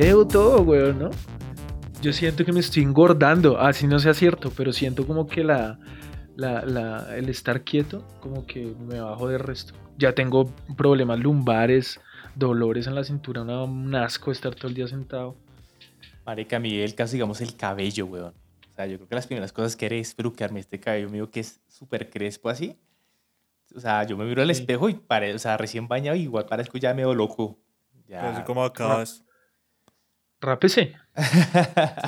video, todo, weón, ¿no? Yo siento que me estoy engordando, así no sea cierto, pero siento como que la, la, la, el estar quieto, como que me bajo de resto. Ya tengo problemas lumbares, dolores en la cintura, una- un asco estar todo el día sentado. Marica, a mí el caso, digamos, el cabello, weón. O sea, yo creo que las primeras cosas que haré es peluquearme este cabello mío que es súper crespo así. O sea, yo me miro al Sí. espejo y pare, o sea, recién bañado igual parezco ya medio loco. Ya. Pero así como acabas. Rápese.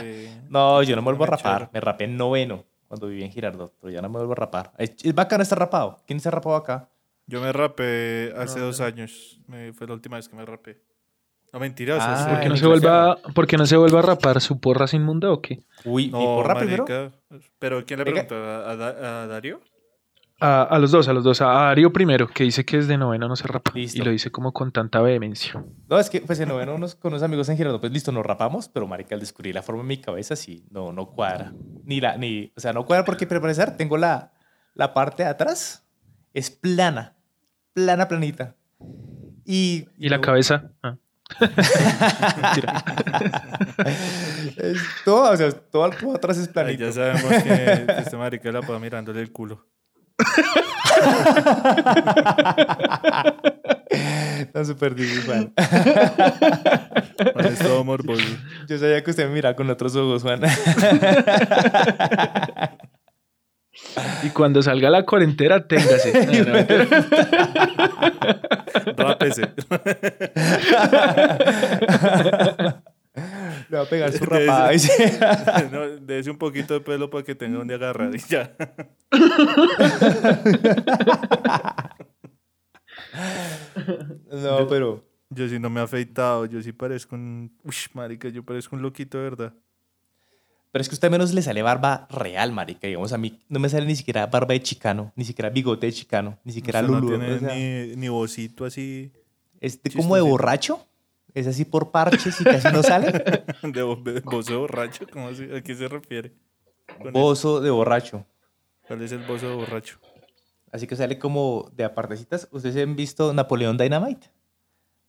Sí. No, yo no me vuelvo a rapar. Me rapé en noveno cuando viví en Girardot, pero ya no me vuelvo a rapar. Es, es bacano estar rapado. ¿Quién se ha rapado acá? Yo me rapé hace No, dos años. Me- fue la última vez que me rapé. No, mentira. o sea, Ah. ¿Por qué, no se vuelva, ¿Por qué no se vuelva a rapar su porra inmunda o qué? Uy, ¿y No, porra primero? marica. Pero ¿quién le preguntó? ¿A, a a Dario? A, a los dos, a los dos. A Darío primero, que dice que desde noveno no se rapa. Listo. Y lo dice como con tanta vehemencia. No, es que pues en noveno unos, con unos amigos en Girardot, pues listo, nos rapamos, pero marica, al descubrir la forma en mi cabeza, sí, no, no cuadra. Ni la, ni, o sea, no cuadra porque, para empezar, tengo la, la parte de atrás, es plana, plana, planita. Y, Y la no- cabeza. ah. Mentira. es todo, o sea, todo el cubo atrás es Ay, planito. ya sabemos que este marica la puede mirándole el culo. Está súper difícil, Juan. Es todo morboso. Yo sabía que usted me miraba con otros ojos, Juan. Y cuando salga la cuarentena, téngase. No, no. Rápese. Le va a pegar su De rapada. no, dese un poquito de pelo para que tenga donde agarrar y ya. No, pero... Yo sí no me he afeitado, yo sí parezco un... Uy, marica, yo parezco un loquito, de verdad. Pero es que a usted menos le sale barba real, marica. Digamos, a mí no me sale ni siquiera barba de chicano, ni siquiera bigote de chicano, ni siquiera Usted no lulu. tiene o sea, ni, ni vocito así este como de borracho. Es así por parches y casi no sale. de, de bozo borracho, ¿cómo así? ¿A qué se refiere? Bozo de borracho. ¿Cuál es el bozo borracho? Así que sale como de apartecitas. ¿Ustedes han visto Napoleón Dynamite?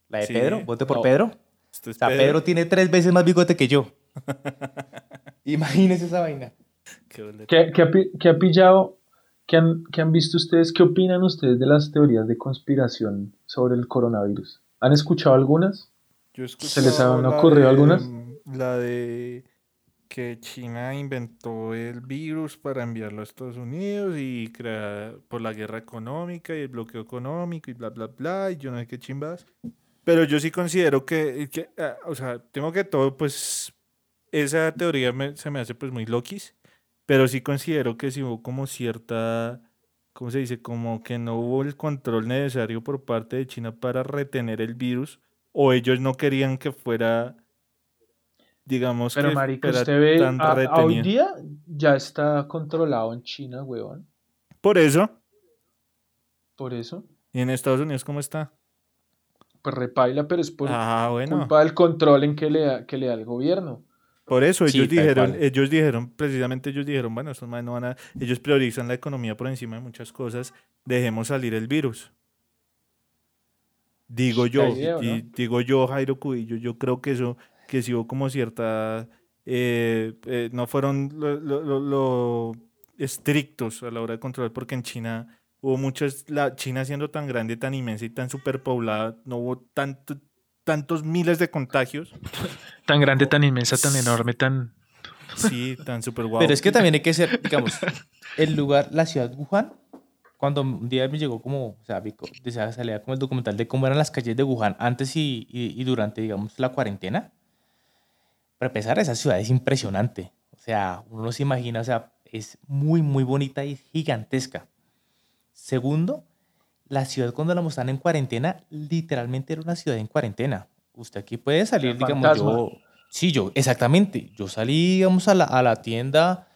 La de Sí. Pedro, vote por No. Pedro. Esto es O sea, Pedro tiene tres veces más bigote que yo. Imagínese esa vaina. Qué boleta. ¿Qué, qué ha, pi- qué ha pillado? ¿Qué han, qué han visto ustedes? ¿Qué opinan ustedes de las teorías de conspiración sobre el coronavirus? ¿Han escuchado algunas? Yo ¿Se les han ocurrido de- algunas? La de que China inventó el virus para enviarlo a Estados Unidos y crear por la guerra económica y el bloqueo económico y bla, bla, bla, y yo no sé qué chimbas. Pero yo sí considero que, que, ah, o sea, tengo que todo, pues, esa teoría me- se me hace pues muy loquis, pero sí considero que sí hubo como cierta, ¿cómo se dice? Como que no hubo el control necesario por parte de China para retener el virus o ellos no querían que fuera, digamos, Pero que marica, fuera usted ve, tan a- a hoy día ya está controlado en China, weón. Por eso, Por eso, ¿y en Estados Unidos cómo está? pues repaila, pero es por ah, bueno. culpa del control en que le da, que le da el gobierno. Por eso ellos dijeron, ellos dijeron, precisamente ellos dijeron, bueno, estos manes no van a, ellos priorizan la economía por encima de muchas cosas, dejemos salir el virus. Digo yo, digo yo, Jairo Cubillo, yo creo que eso, que sí hubo como cierta, eh, eh, no fueron lo, lo- lo- lo estrictos a la hora de controlar, porque en China hubo muchas, la China siendo tan grande, tan inmensa y tan superpoblada, no hubo tanto, tantos miles de contagios, Tan grande, tan inmensa, tan enorme, tan... sí, tan super guau. Pero es que también hay que ser, digamos, el lugar, la ciudad de Wuhan, cuando un día me llegó como, o sea, decía, salía como el documental de cómo eran las calles de Wuhan antes y, y- y durante, digamos, la cuarentena. Para empezar, esa ciudad es impresionante. O sea, uno no se imagina, o sea, es muy, muy bonita y gigantesca. Segundo, la ciudad cuando la mostraron en cuarentena, literalmente era una ciudad en cuarentena. Usted aquí puede salir, Era digamos, fantasma. yo... Sí, yo, exactamente. Yo salí, digamos, a la, a la tienda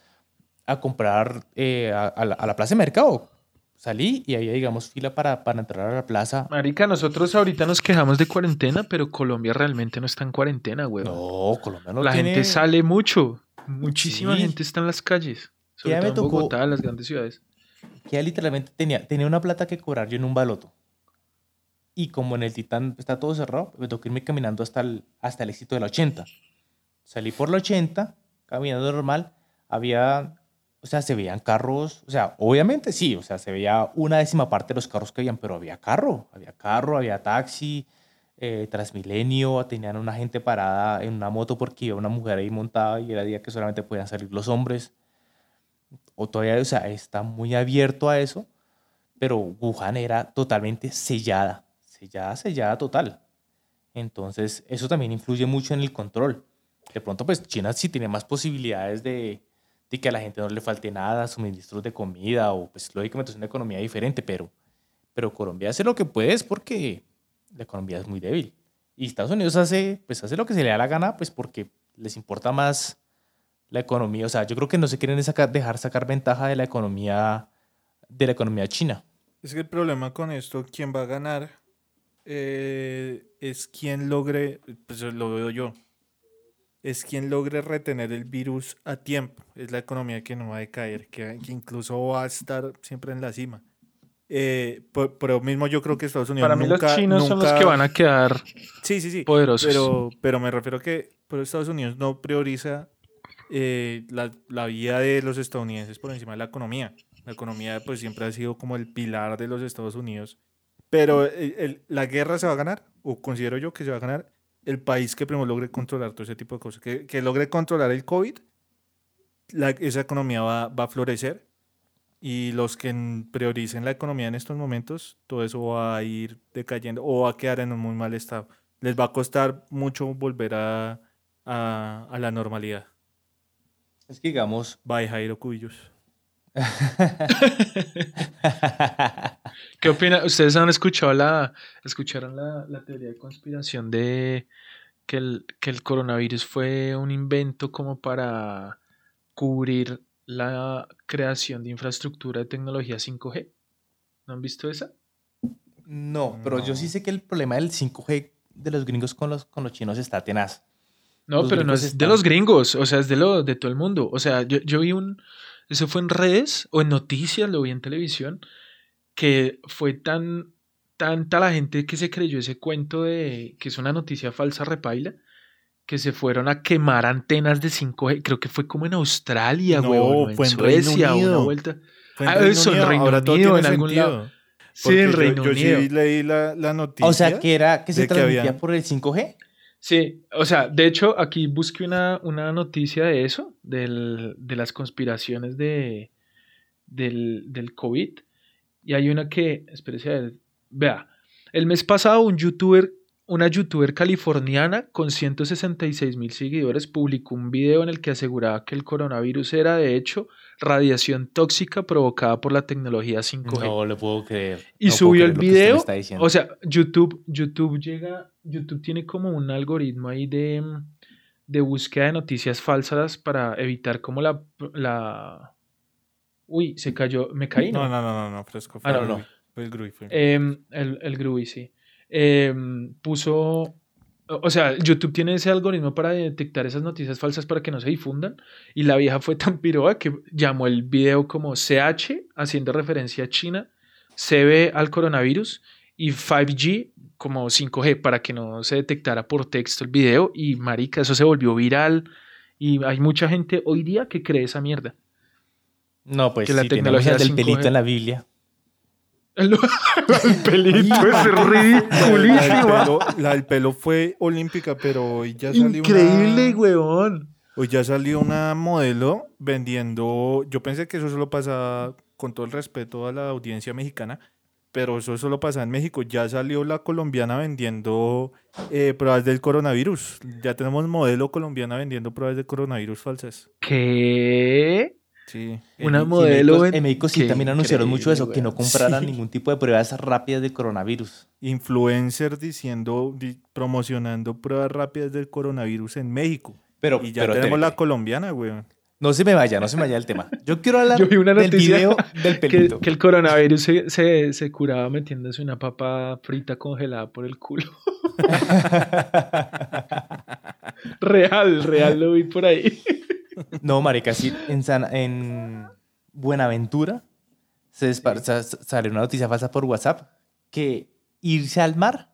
a comprar eh, a, a la, a la plaza de mercado. Salí y había, digamos, fila para, para entrar a la plaza. Marica, nosotros ahorita nos quejamos de cuarentena, pero Colombia realmente no está en cuarentena, weón. No, Colombia no la tiene... gente sale mucho. Muchísima Sí. gente está en las calles. Sobre Ya me todo en tocó- Bogotá, en las grandes ciudades. Que ya literalmente tenía, tenía una plata que cobrar yo en un baloto. y como en el Titán está todo cerrado, me tocó irme caminando hasta el, hasta el éxito de la 80. Salí por la 80, caminando normal, había, o sea, se veían carros, o sea, obviamente sí, o sea, se veía una décima parte de los carros que habían, pero había carro, había carro, había taxi, eh, Transmilenio, tenían una gente parada en una moto porque iba una mujer ahí montada y era día que solamente podían salir los hombres. O todavía, o sea, está muy abierto a eso, pero Wuhan era totalmente sellada, sellada, sellada total. Entonces, eso también influye mucho en el control. De pronto, pues China sí tiene más posibilidades de, de que a la gente no le falte nada, suministros de comida, o pues lógicamente es una economía diferente, pero, pero Colombia hace lo que puede porque la economía es muy débil. Y Estados Unidos hace, pues hace lo que se le da la gana, pues porque les importa más la economía. O sea, yo creo que no se quieren sacar, dejar sacar ventaja de la economía, de la economía china. Es que el problema con esto, ¿quién va a ganar? Eh, es quien logre, pues lo veo yo, es quien logre retener el virus a tiempo. Es la economía que no va a decaer, que, que incluso va a estar siempre en la cima. Eh, por, lo mismo yo creo que Estados Unidos Para mí nunca, los chinos son los que van a quedar Sí, sí, sí. poderosos. Pero, pero me refiero a que pero Estados Unidos no prioriza eh, la, la vida de los estadounidenses por encima de la economía. La economía pues siempre ha sido como el pilar de los Estados Unidos. Pero el- el- la guerra se va a ganar, o considero yo que se va a ganar, el país que primero logre controlar todo ese tipo de cosas. Que, que logre controlar el COVID, la- esa economía va, va a florecer. Y los que prioricen la economía en estos momentos, todo eso va a ir decayendo o va a quedar en un muy mal estado. Les va a costar mucho volver a, a, a la normalidad. Es que digamos, Bye, Jairo Cubillos. ¿Qué opinan? ¿Ustedes han escuchado la, escucharon la, la teoría de conspiración de que el, que el coronavirus fue un invento como para cubrir la creación de infraestructura de tecnología 5G? ¿No han visto esa? no, pero yo sí sé que el problema del 5G de los gringos con los, con los chinos está tenaz. No, Los pero no es de los gringos, o sea, es de, lo, de todo el mundo. O sea, yo, yo vi un, eso fue en redes o en noticias, lo vi en televisión, que fue tan, tanta la gente que se creyó ese cuento de que es una noticia falsa repaila, que se fueron a quemar antenas de 5G, creo que fue como en Australia, No, huevón, o en fue en Reino Suecia, una Unido. vuelta. Fue en Ah, Reino eso, en Reino ahora Unido, en algún sentido. lado. Sí, en yo- Reino yo, Unido. sí leí la, la noticia. O sea, que era que se que transmitía habían- por el 5G. Sí, o sea, de hecho, aquí busqué una, una noticia de eso, del, de las conspiraciones de, del, del COVID. Y hay una que, espérese a ver, vea, el mes pasado un youtuber, una youtuber californiana con 166 mil seguidores publicó un video en el que aseguraba que el coronavirus era, de hecho, radiación tóxica provocada por la tecnología 5G. No lo puedo creer. Y No subió creer el video. está diciendo. O sea, YouTube, YouTube llega, YouTube tiene como un algoritmo ahí de, de búsqueda de noticias falsas para evitar como la, la... Uy, se cayó, me caí, ¿no? No, no, no, no, no, fresco. Ah, fue no, el Fue el. Em, el, el Grui, sí. Em, puso, o sea, YouTube tiene ese algoritmo para detectar esas noticias falsas para que no se difundan. Y la vieja fue tan piroa que llamó el video como CH, haciendo referencia a China, CB al coronavirus y 5G como 5G para que no se detectara por texto el video. Y marica, eso se volvió viral. Y hay mucha gente hoy día que cree esa mierda. no, pues que la tecnología el del 5G. pelito en la Biblia. El, el pelito es La del ridiculísimo. pelo, la del pelo fue olímpica, pero hoy ya salió Increíble, una, weón. Hoy ya salió una modelo vendiendo. Yo pensé que eso solo pasaba, con todo el respeto a la audiencia mexicana, pero eso solo pasaba en México. Ya salió la colombiana vendiendo eh, pruebas del coronavirus. Ya tenemos modelo colombiana vendiendo pruebas de coronavirus falsas. ¿Qué? Sí. Una En- modelo en- En México sí también anunciaron mucho eso, que no compraran Sí. ningún tipo de pruebas rápidas del coronavirus. Influencer diciendo, di- promocionando pruebas rápidas del coronavirus en México. Pero, Y ya pero tenemos la colombiana, güey. no se me vaya, no se me vaya el tema. Yo quiero hablar Yo vi una del noticia video del Que, pelito. que el coronavirus se, se, se curaba metiéndose una papa frita congelada por el culo. real, real lo vi por ahí. No, marica, sí, en, San- en Buenaventura se dispar- sa- sa- salió una noticia falsa por WhatsApp que irse al mar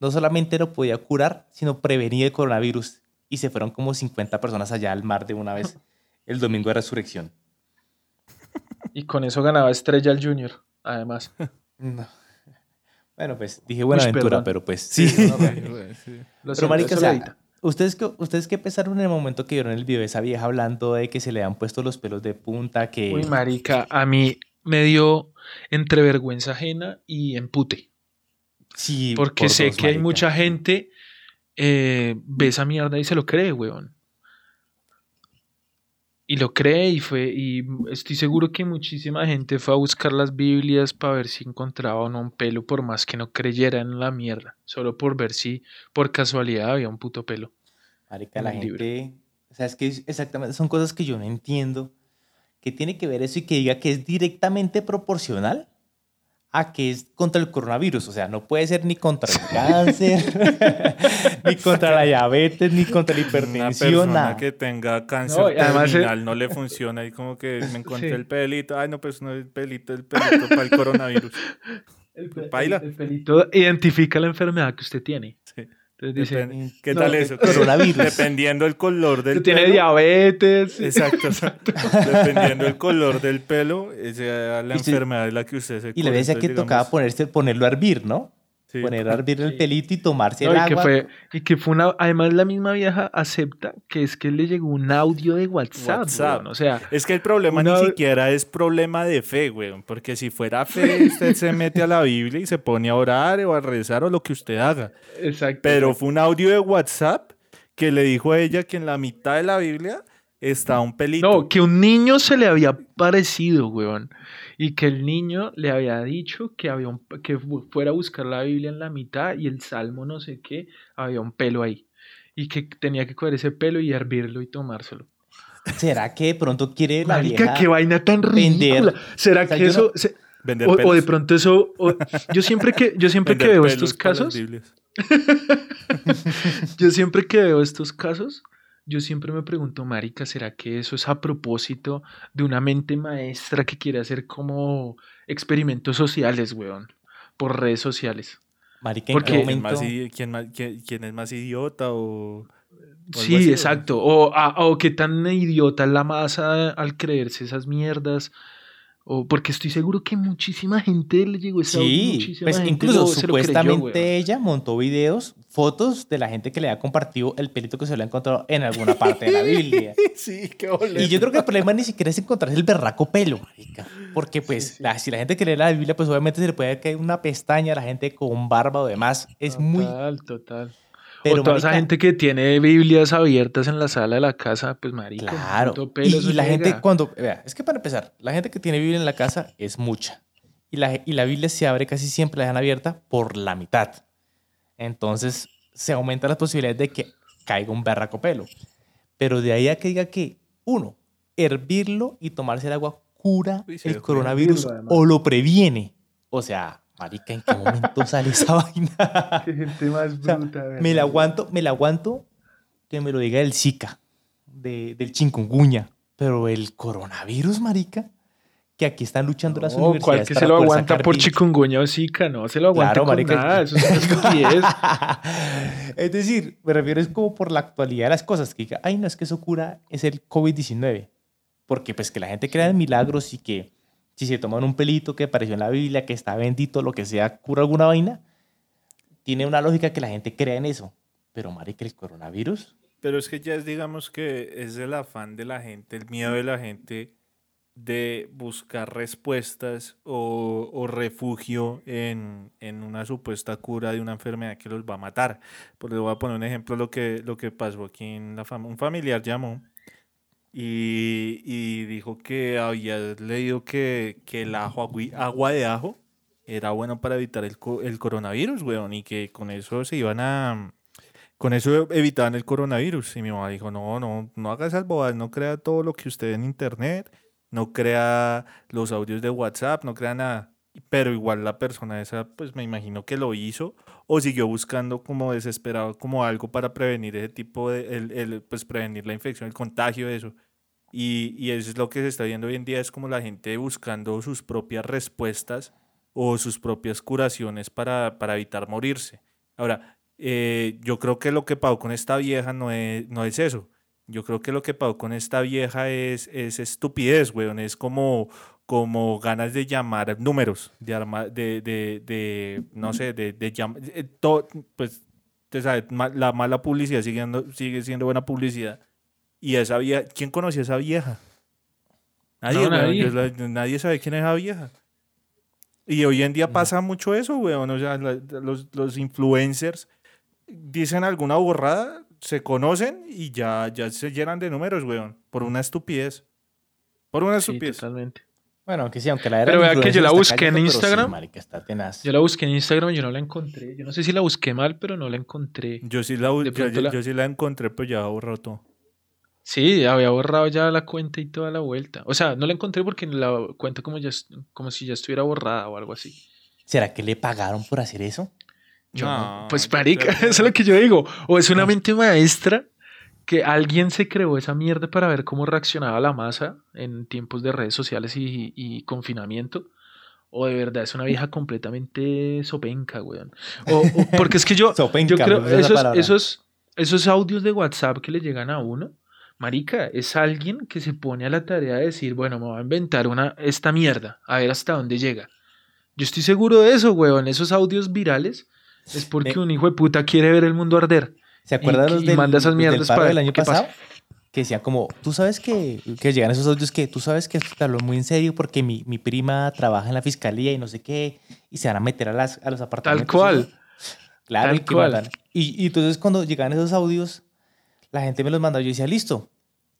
no solamente lo podía curar, sino prevenir el coronavirus. Y se fueron como 50 personas allá al mar de una vez el domingo de resurrección. Y con eso ganaba Estrella el Junior, además. No. Bueno, pues dije buena aventura, perdón. pero pues sí. no, no, Sí, güey, sí. Lo Pero marica, o sea. ¿Ustedes qué, ¿ustedes qué pensaron en el momento que vieron el video de esa vieja hablando de que se le han puesto los pelos de punta, que... Uy, marica, a mí me dio entre vergüenza ajena y empute. sí, Porque por sé dos, que hay mucha gente eh, ve esa mierda y se lo cree, weón. Y lo cree y fue, y estoy seguro que muchísima gente fue a buscar las Biblias para ver si encontraba o no un pelo, por más que no creyera en la mierda, solo por ver si por casualidad había un puto pelo. Marica, la libro. gente... O sea, es que exactamente son cosas que yo no entiendo. Que tiene que ver eso y que diga que es directamente proporcional a que es contra el coronavirus. O sea, no puede ser ni contra el cáncer, ni contra la diabetes, ni contra la Una hipertensión, persona nada. que tenga cáncer No, además, terminal no le funciona y como que me encontré Sí. el pelito. Ay, no, pues no es el pelito, el pelito para el coronavirus. El, pe- Baila. el- el pelito identifica la enfermedad que usted tiene. Sí. Entonces dice, Depen- ¿Qué no, tal el eso? coronavirus. Dependiendo el color del tú tienes pelo. diabetes. Exacto. Dependiendo del color del pelo, esa es la Y enfermedad de la que usted se Y le decía que tocaba ponerse, ponerlo a hervir, ¿no? Sí. Poner a hervir el pelito y tomarse No, el y, que agua. fue, y que fue una. Además, la misma vieja acepta que es que le llegó un audio de WhatsApp. WhatsApp. weón, O sea, Es que el problema Una- ni siquiera es problema de fe, weón. Porque si fuera fe, usted se mete a la Biblia y se pone a orar o a rezar o lo que usted haga. exacto. Pero fue un audio de WhatsApp que le dijo a ella que en la mitad de la Biblia está un pelito. No, que un niño se le había parecido, weón. Y que el niño le había dicho que, había un, que fu- fuera a buscar la Biblia en la mitad y el salmo no sé qué, había un pelo ahí. Y que tenía que coger ese pelo y hervirlo y tomárselo. ¿Será que de pronto quiere la Marica, vieja qué vaina tan vender? ridícula. ¿Será O sea, que yo eso... no- se- Vender o, o de pronto eso... o- yo siempre que, yo siempre que veo estos casos... Yo siempre que veo estos casos, yo siempre me pregunto, Marica, ¿será que eso es a propósito de una mente maestra que quiere hacer como experimentos sociales, weón? Por redes sociales. Marica, ¿en más quién más- quién- quién es más idiota o...? Sí, así, exacto. O, a- o qué tan idiota es la masa al creerse esas mierdas. O porque estoy seguro que muchísima gente le llegó ese Sí, pues gente incluso lo- creyó, supuestamente ella montó videos, fotos de la gente que le ha compartido el pelito que se le ha encontrado en alguna parte de la Biblia. Sí, qué ole. Y yo creo que el problema ni siquiera es encontrarse el berraco pelo, marica. Porque pues la- si la gente que lee la Biblia, pues obviamente se le puede caer una pestaña a la gente con barba o demás. Es muy... Total, total. Pero, o toda esa marica, gente que tiene Biblias abiertas en la sala de la casa, pues marica. Claro. pelo, y, y la gente llega. cuando... Vea, es que para empezar, la gente que tiene Biblia en la casa es mucha. Y la, y la Biblia se abre casi siempre, la dejan abierta por la mitad. Entonces se aumenta las posibilidades de que caiga un berraco pelo. Pero de ahí a que diga que, uno, hervirlo y tomarse el agua cura el coronavirus o lo previene. O sea, marica, ¿en qué momento sale esa vaina? Qué gente más O sea, bruta, me la aguanto, me la aguanto que me lo diga el Zika, de, del chikungunya. Pero el coronavirus, marica, que aquí están luchando las universidades. ¿cuál que para se lo aguanta por virus? chikungunya o zika? No, se lo aguanta Claro, con marica. nada. Eso es es decir, me refiero es como por la actualidad de las cosas, que diga, ay, no, es que eso cura, es el COVID-19. Porque pues que la gente crea en milagros y que si se toman un pelito que apareció en la Biblia, que está bendito, lo que sea, cura alguna vaina, tiene una lógica que la gente crea en eso. Pero, marica, el coronavirus... Pero es que ya es, digamos que es el afán de la gente, el miedo de la gente de buscar respuestas o, o refugio en, en una supuesta cura de una enfermedad que los va a matar. Pues les voy a poner un ejemplo lo que, lo que pasó aquí en la. Un familiar llamó y, y dijo que había leído que, que el ajo, agua de ajo era bueno para evitar el, el coronavirus, weón, y que con eso se iban a... Con eso evitaban el coronavirus. Y mi mamá dijo, no, no, no haga esas bobadas, no crea todo lo que usted en internet, no crea los audios de WhatsApp, no crea nada. Pero igual la persona esa, pues me imagino que lo hizo o siguió buscando como desesperado, como algo para prevenir ese tipo de, el, el, pues prevenir la infección, el contagio eso. Y, y eso es lo que se está viendo hoy en día, es como la gente buscando sus propias respuestas o sus propias curaciones para, para evitar morirse. Ahora, eh, yo creo que lo que pasó con esta vieja no es, no es eso. Yo creo que lo que pasó con esta vieja es, es estupidez, weón. Es como, como ganas de llamar números, de, de, de, de no sé, de, de llamar, pues, te sabes, la mala publicidad sigue, sigue siendo buena publicidad. Y esa vieja, ¿quién conocía a esa vieja? Nadie, nadie. nadie sabe quién es esa vieja. Y hoy en día pasa mucho eso, weón. O sea, los, los influencers dicen alguna borrada, se conocen y ya, ya se llenan de números, weón. Por una estupidez. Por una estupidez. totalmente. Bueno, aunque sí, aunque la era. Pero vea que yo la busqué en Instagram. yo la busqué en Instagram y yo no la encontré. Yo no sé si la busqué mal, pero no la encontré. Yo sí la, yo, sí la encontré, pero ya borró todo. Sí, había borrado ya la cuenta y toda la vuelta. O sea, no la encontré porque la cuenta como, ya, como si ya estuviera borrada o algo así. ¿Será que le pagaron por hacer eso? no, pues marica, eso es lo que yo digo. O es una mente maestra que alguien se creó esa mierda para ver cómo reaccionaba la masa en tiempos de redes sociales y, confinamiento. O de verdad es una vieja completamente sopenca, weón. O, porque es que yo, yo creo esos, esos, esos audios de WhatsApp que le llegan a uno, marica, es alguien que se pone a la tarea de decir, bueno, me voy a inventar una, esta mierda, a ver hasta dónde llega. Yo estoy seguro de eso, weón. Esos audios virales es porque un hijo de puta quiere ver el mundo arder. ¿Se acuerdan los del, manda esas mierdas para del año pasado? Que decía como, tú sabes que, que llegan esos audios que tú sabes que esto te habló muy en serio porque mi, mi, prima trabaja en la fiscalía y no sé qué, y se van a meter a, las, a los apartamentos. Tal cual. Claro, Tal cual. Y, y, entonces cuando llegan esos audios, la gente me los mandaba. Yo decía, listo,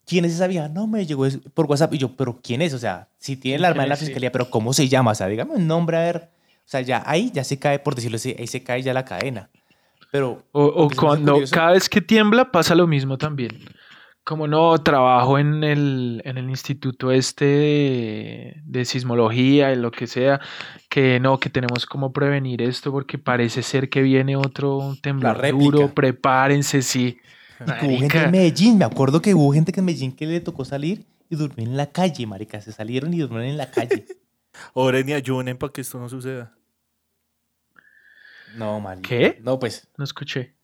¿quién es esa vieja? No, me llegó por WhatsApp. Y yo, ¿pero quién es? O sea, si tiene el arma en la fiscalía, ¿pero cómo se llama? O sea, dígame un nombre, a ver. O sea, ya ahí ya se cae, por decirlo así, ahí se cae ya la cadena. Pero. O, cuando cada vez que tiembla pasa lo mismo también. Como no, trabajo en el, en el instituto este de, sismología y lo que sea, que no, que tenemos como prevenir esto porque parece ser que viene otro temblor duro, prepárense, sí. hubo gente en Medellín, me acuerdo que hubo gente que en Medellín que le tocó salir y durmió en la calle, marica, se salieron y durmieron en la calle. Oren y ayunen para que esto no suceda. No, marica. ¿Qué? No, pues. No escuché.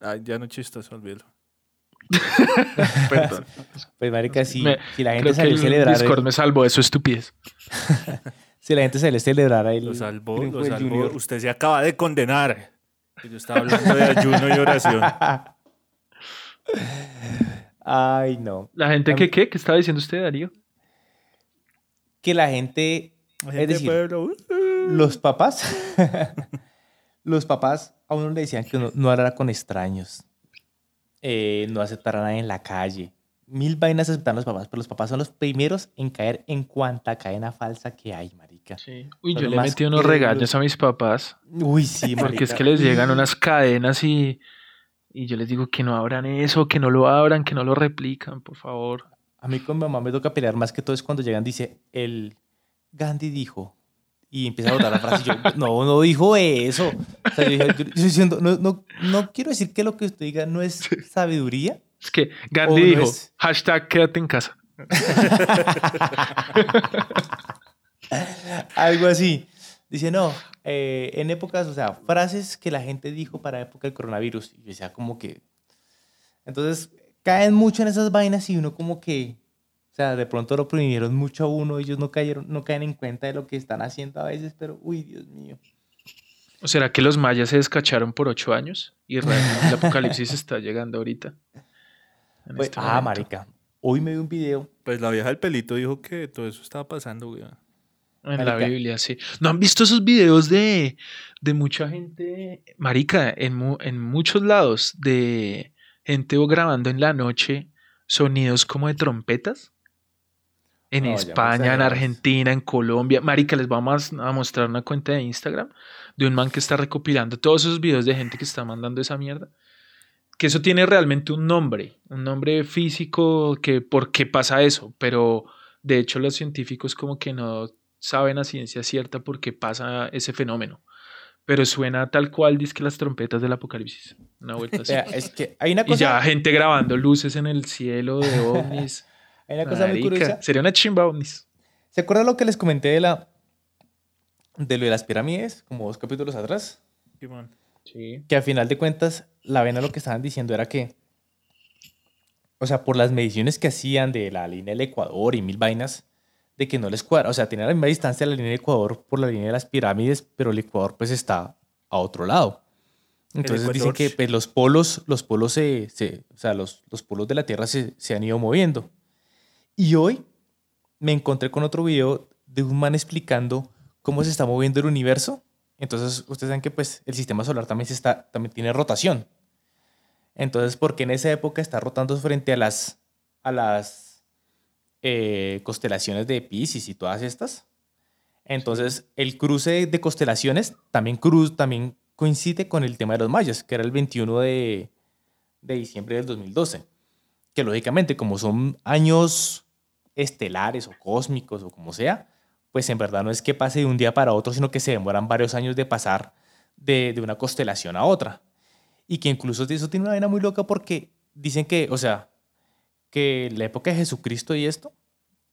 Ay, ya no chistas, olvídalo. Perdón. Pues, marica, si, si la gente sale a celebrar... Discord me salvó de su estupidez. si la gente sale a celebrar ahí... Lo salvó, lo salvó. Usted se acaba de condenar. Yo estaba hablando de ayuno y oración. Ay, no. ¿La gente que qué? ¿Qué estaba diciendo usted, Darío? Que la gente... es decir, los papás... los papás a uno le decían que no, no hablara con extraños, eh, no aceptar a nadie en la calle. Mil vainas aceptan los papás, pero los papás son los primeros en caer en cuanta cadena falsa que hay, marica. Sí. Uy, yo le metí unos regaños a mis papás. Uy, sí, marica. Porque es que les llegan unas cadenas y, y yo les digo que no abran eso, que no lo abran, que no lo replican, por favor. A mí con mi mamá me toca pelear más que todo es cuando llegan, dice, el Gandhi dijo, y empieza a botar la frase. Yo, no, no dijo eso. O sea, yo, dije, yo, diciendo, no, no, no, quiero decir que lo que usted diga no es sabiduría. Es que Gandhi dijo, hashtag quédate en casa. Algo así. Dice, no, eh, en épocas, o sea, frases que la gente dijo para época del coronavirus. Y yo decía, como que. Entonces, caen mucho en esas vainas y uno, como que sea, de pronto lo prohibieron mucho a uno, ellos no cayeron, no caen en cuenta de lo que están haciendo a veces, pero uy, Dios mío. ¿O será que los mayas se descacharon por ocho años y realmente el apocalipsis está llegando ahorita? Pues, este ah, marica. Hoy me vi un video. Pues la vieja del pelito dijo que todo eso estaba pasando, güey. En la Biblia, sí. ¿No han visto esos videos de, de mucha gente, marica, en, en muchos lados, de gente grabando en la noche sonidos como de trompetas? En España, en Argentina, en Colombia. Marica, les vamos a mostrar una cuenta de Instagram de un man que está recopilando todos esos videos de gente que está mandando esa mierda. Que eso tiene realmente un nombre, un nombre físico, que por qué pasa eso, pero de hecho los científicos como que no saben a ciencia cierta por qué pasa ese fenómeno. Pero suena tal cual, dice que las trompetas del apocalipsis. Una vuelta así. es que hay una cosa... Y ya gente grabando luces en el cielo de ovnis. Hay una cosa muy curiosa. Sería una chimba ¿Se acuerdan lo que les comenté de la, de lo de las pirámides, como dos capítulos atrás, Simón. Sí. que a final de cuentas la vena lo que estaban diciendo era que, o sea, por las mediciones que hacían de la línea del Ecuador y mil vainas, de que no les cuadra, o sea, tenían la misma distancia de la línea del Ecuador por la línea de las pirámides, pero el Ecuador pues está a otro lado. Entonces dicen que pues, los polos, los polos se, se- o sea, los, los polos de la Tierra se, se han ido moviendo. Y hoy me encontré con otro video de un man explicando cómo se está moviendo el universo. Entonces, ustedes saben que pues, el sistema solar también, está, también tiene rotación. Entonces, ¿por qué en esa época está rotando frente a las, a las eh, constelaciones de Pisces y todas estas? Entonces, el cruce de constelaciones también, cruz, también coincide con el tema de los mayas, que era el 21 de, de diciembre del 2012. Que lógicamente, como son años estelares o cósmicos o como sea, pues en verdad no es que pase de un día para otro, sino que se demoran varios años de pasar de, de una constelación a otra. Y que incluso eso tiene una vaina muy loca porque dicen que, o sea, que la época de Jesucristo y esto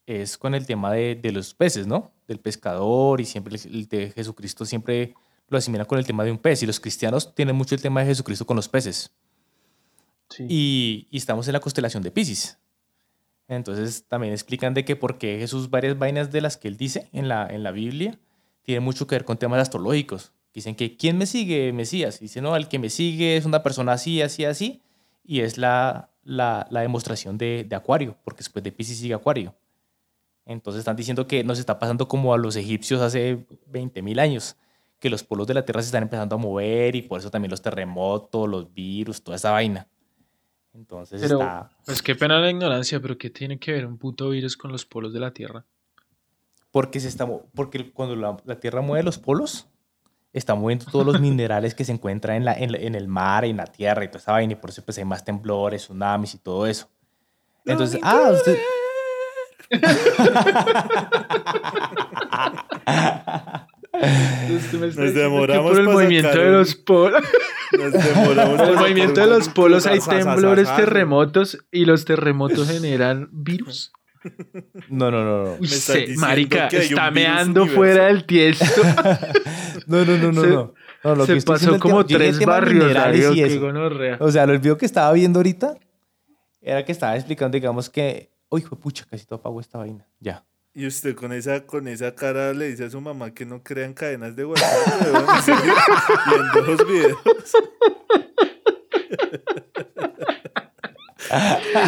es con el tema de, de los peces, ¿no? Del pescador y siempre el- de Jesucristo siempre lo asimilan con el tema de un pez. Y los cristianos tienen mucho el tema de Jesucristo con los peces. Sí. Y, y estamos en la constelación de Pisces. Entonces también explican de que por qué Jesús varias vainas de las que él dice en la, en la Biblia tienen mucho que ver con temas astrológicos. Dicen que ¿quién me sigue? Mesías. Dice, no, el que me sigue es una persona así, así, así. Y es la, la, la demostración de, de Acuario, porque después de Pisces sigue Acuario. Entonces están diciendo que nos está pasando como a los egipcios hace 20.000 años, que los polos de la Tierra se están empezando a mover y por eso también los terremotos, los virus, toda esa vaina. Entonces Pero- está... Pues qué pena la ignorancia, pero ¿qué tiene que ver un puto virus con los polos de la Tierra? Porque, se está, porque cuando la, la Tierra mueve los polos, está moviendo todos los minerales que se encuentran en, la, en, el mar, en la tierra y toda esa vaina. Y por eso pues, hay más temblores, tsunamis y todo eso. Entonces, ah, usted... Nos demoramos por el movimiento de los polos. Nos demoramos Por el movimiento de los polos hay temblores, terremotos y los terremotos generan virus. No, no, no, no. Diciendo marica, está meando fuera del tiesto. No, no, no, no. Se- no. No, lo Se que pasó como tres tema de barrios. O sea, el video que estaba viendo ahorita era que estaba explicando, digamos que, uy, pucha, casi todo apagó esta vaina. Ya. Y usted con esa, con esa cara le dice a su mamá que no crean cadenas de WhatsApp, viendo los videos.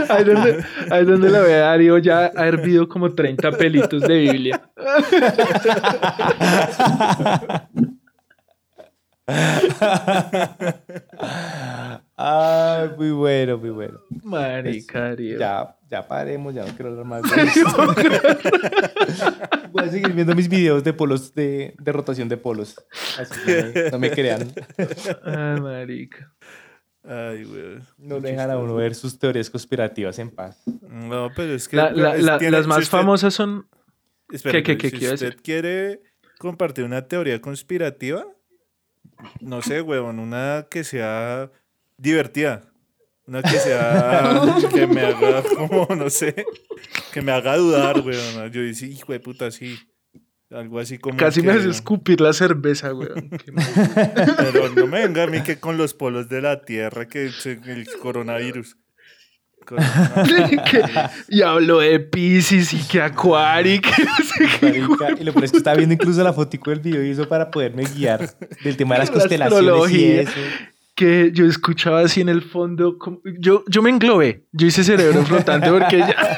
Ahí donde, ahí donde la ve a Darío ya ha hervido como 30 pelitos de Biblia. Ay, muy bueno, muy bueno. Marica, Darío. Ya, ya paremos, ya no quiero hablar más de esto. Voy a seguir viendo mis videos de polos, de, de rotación de polos. Así que no, me crean. Ay, marica. Ay, weón. No dejan a uno ver sus teorías conspirativas en paz. No, pero es que... La- la- es- la- tiene- las si más usted- famosas son... espere, ¿Qué, qué, qué si usted decir? quiere compartir una teoría conspirativa, no sé, weón, una que sea divertida. Una que sea... que me haga como, no sé, que me haga dudar, weón. Yo dice, hijo de puta, sí. Algo así como Casi me hace escupir la cerveza, weón. Pero no me venga a mí que con los polos de la Tierra, que el coronavirus. Que- y habló de Pisces y que Acuario y que no sé qué. Y lo peor es que estaba viendo incluso la fotico del video y eso para poderme guiar del tema de las La constelaciones y eso. Que yo escuchaba así en el fondo. como- yo, yo me englobé. Yo hice cerebro flotante porque ya.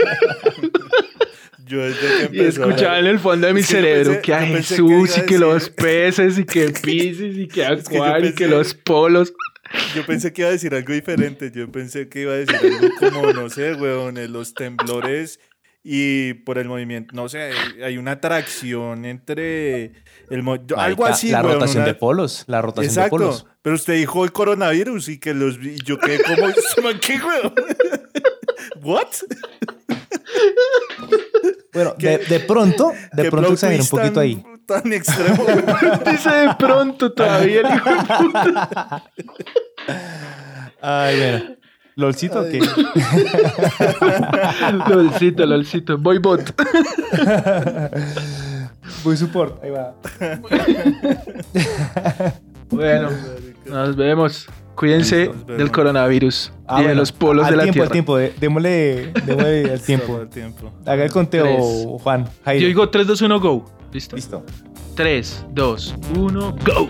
Yo desde que Y escuchaba en el fondo de mi Es que cerebro pensé- que a que Jesús a y que los peces y que Pisces y que Acuario y que los polos. Yo pensé que iba a decir algo diferente. Yo pensé que iba a decir algo como, no sé, weón, los temblores y por el movimiento. No sé, hay una atracción entre el. mo- algo así, La weón, rotación una- de polos. La rotación de Exacto. polos. Pero usted dijo el coronavirus y que los. Y yo quedé como. "¿Se man qué, weón? ¿What? Bueno, de, de pronto, de ¿Qué pronto exageré un poquito tan- ahí. Tan extremo, weón. Dice de pronto todavía el hijo de puta. Ay, bueno. ¿Lolcito o qué? Lolcito, lolcito. Voy bot. Voy support, ahí va. Bueno, nos vemos. Cuídense Nos vemos. del coronavirus Ah, y de bueno, los polos al de la tiempo, Tierra. Al tiempo, de- démosle, démosle el Todo tiempo. tiempo. Haga el conteo, Tres. Juan. Jairo. Yo digo 3, 2, 1, go. ¿Listo? Listo. 3, 2, 1, go.